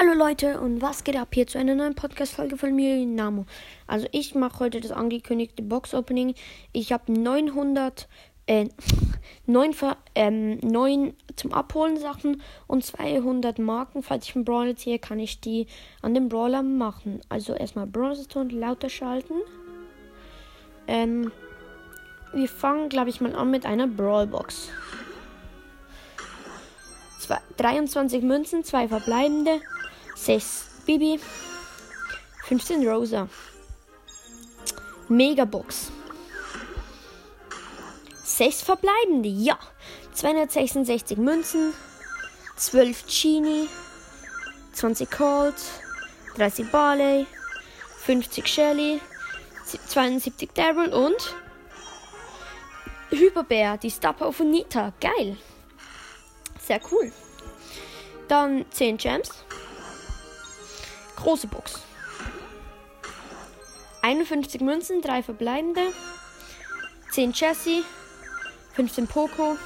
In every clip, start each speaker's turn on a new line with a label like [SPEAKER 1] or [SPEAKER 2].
[SPEAKER 1] Hallo Leute und was geht ab hier zu einer neuen Podcast-Folge von mir, Namo. Also ich mache heute das angekündigte Box-Opening. Ich habe 900, äh, 9, ähm, 9 zum Abholen Sachen und 200 Marken. Falls ich einen Brawler ziehe, kann ich die an den Brawler machen. Also erstmal Bronzestone lauter schalten. Ähm, wir fangen, glaube ich, mal an mit einer Brawl-Box. 23 Münzen, 2 verbleibende, 6 Bibi, 15 Rosa. Megabox. 6 verbleibende, ja. 266 Münzen, 12 Genie, 20 Colt, 30 Barley, 50 Shelly, 72 Daryl und Hyperbär, die Star Power von Nita. Geil. Sehr cool. Dann 10 Gems. Große Box. 51 Münzen, 3 verbleibende. 10 Chassis. 15 Poco.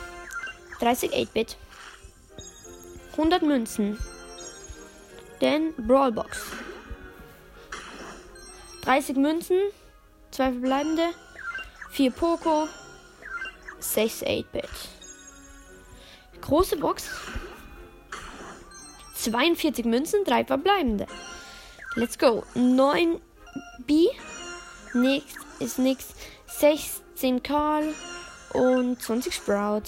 [SPEAKER 1] 30 8-Bit. 100 Münzen. Dann Brawlbox. 30 Münzen. 2 verbleibende. 4 Poco. 6 8-Bit. Große Box. 42 Münzen, 3 verbleibende. Let's go. 9 B. Nix ist nix. 16 Karl und 20 Sprout.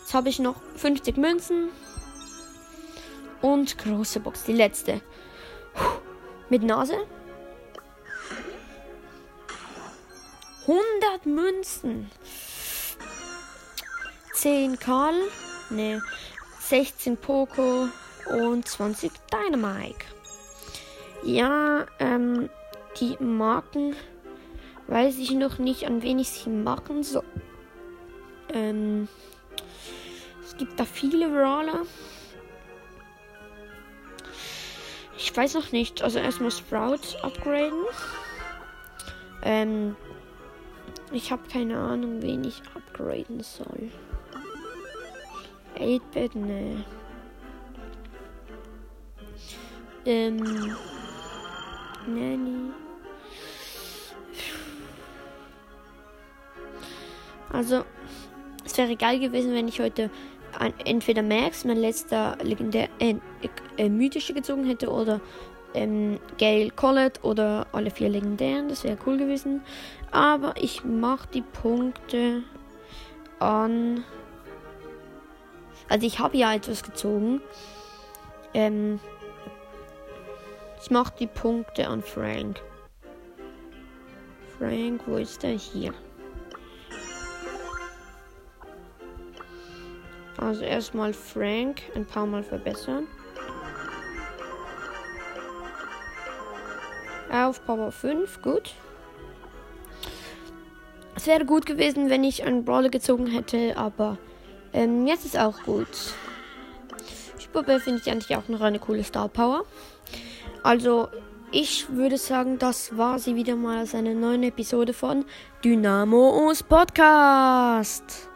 [SPEAKER 1] Jetzt habe ich noch 50 Münzen. Und große Box, die letzte. Mit Nase. 100 Münzen. 10 Karl. Ne. 16 Poco und 20 Dynamite. Ja, ähm, die Marken weiß ich noch nicht, an wen ich sie machen soll. Ähm, es gibt da viele Brawler. Ich weiß noch nicht. Also erstmal Sprout upgraden. Ähm, ich habe keine Ahnung, wen ich upgraden soll. 8-Bit, ne. Ähm. Nanny. Also, es wäre geil gewesen, wenn ich heute ein, entweder Max, mein letzter legendär, äh, äh, mythische gezogen hätte, oder ähm, Gale Collet oder alle vier legendären. Das wäre cool gewesen. Aber ich mache die Punkte an. Also ich habe ja etwas gezogen. Ähm, ich mache die Punkte an Frank. Frank, wo ist er? Hier. Also erstmal Frank ein paar Mal verbessern. Auf Power 5, gut. Es wäre gut gewesen, wenn ich einen Brawler gezogen hätte, aber ähm, jetzt ist auch gut. Spurbe finde ich eigentlich auch noch eine coole Star Power. Also, ich würde sagen, das war sie wieder mal als eine neue Episode von Dynamos Podcast.